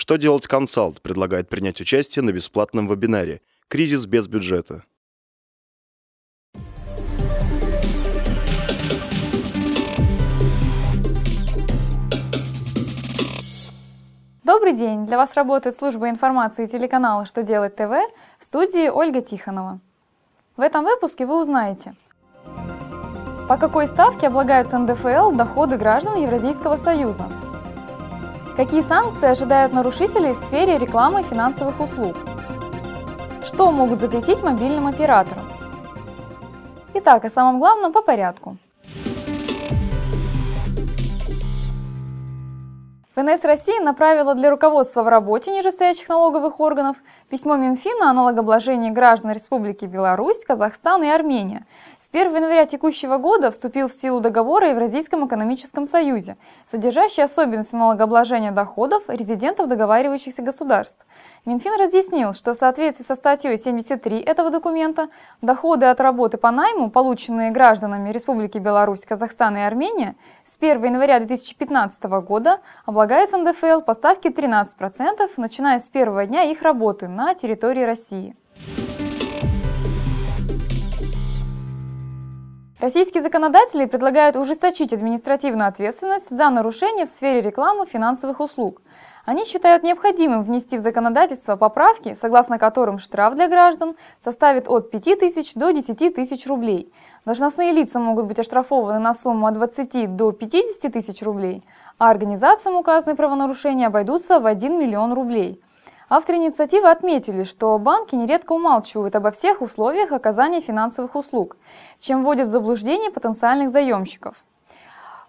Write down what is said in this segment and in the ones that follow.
Что делать консалт предлагает принять участие на бесплатном вебинаре «Кризис без бюджета». Добрый день! Для вас работает служба информации телеканала «Что делать ТВ» в студии Ольга Тихонова. В этом выпуске вы узнаете, по какой ставке облагаются НДФЛ доходы граждан Евразийского союза, какие санкции ожидают нарушителей в сфере рекламы финансовых услуг, что могут запретить мобильным операторам. Итак, о самом главном по порядку – ФНС России направила для руководства в работе нижестоящих налоговых органов письмо Минфина о налогообложении граждан Республики Беларусь, Казахстан и Армения. С 1 января текущего года вступил в силу договор о Евразийском экономическом союзе, содержащий особенности налогообложения доходов резидентов договаривающихся государств. Минфин разъяснил, что в соответствии со статьей 73 этого документа доходы от работы по найму, полученные гражданами Республики Беларусь, Казахстан и Армения, с 1 января 2015 года облагаются Предлагается НДФЛ по ставке 13%, начиная с первого дня их работы на территории России. Российские законодатели предлагают ужесточить административную ответственность за нарушения в сфере рекламы финансовых услуг. Они считают необходимым внести в законодательство поправки, согласно которым штраф для граждан составит от 5 тысяч до 10 тысяч рублей. Должностные лица могут быть оштрафованы на сумму от 20 до 50 тысяч рублей, а организациям указанные правонарушения обойдутся в 1 миллион рублей. Авторы инициативы отметили, что банки нередко умалчивают обо всех условиях оказания финансовых услуг, чем вводят в заблуждение потенциальных заемщиков.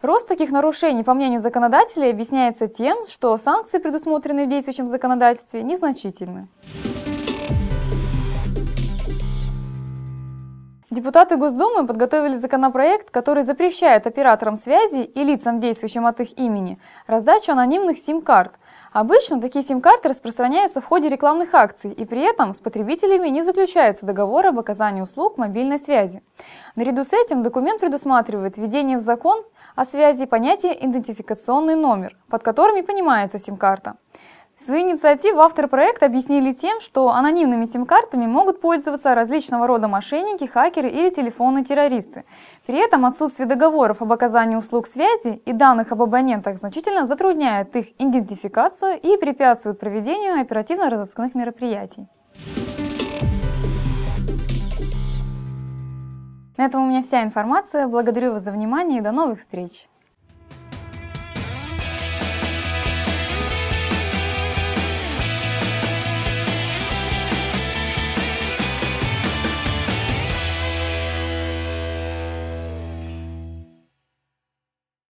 Рост таких нарушений, по мнению законодателей, объясняется тем, что санкции, предусмотренные в действующем законодательстве, незначительны. Депутаты Госдумы подготовили законопроект, который запрещает операторам связи и лицам, действующим от их имени, раздачу анонимных сим-карт. Обычно такие сим-карты распространяются в ходе рекламных акций, и при этом с потребителями не заключается договор об оказании услуг мобильной связи. Наряду с этим документ предусматривает введение в закон о связи понятия «идентификационный номер», под которым и понимается сим-карта. Свою инициативу авторы проекта объяснили тем, что анонимными сим-картами могут пользоваться различного рода мошенники, хакеры или телефонные террористы. При этом отсутствие договоров об оказании услуг связи и данных об абонентах значительно затрудняет их идентификацию и препятствует проведению оперативно-розыскных мероприятий. На этом у меня вся информация. Благодарю вас за внимание и до новых встреч!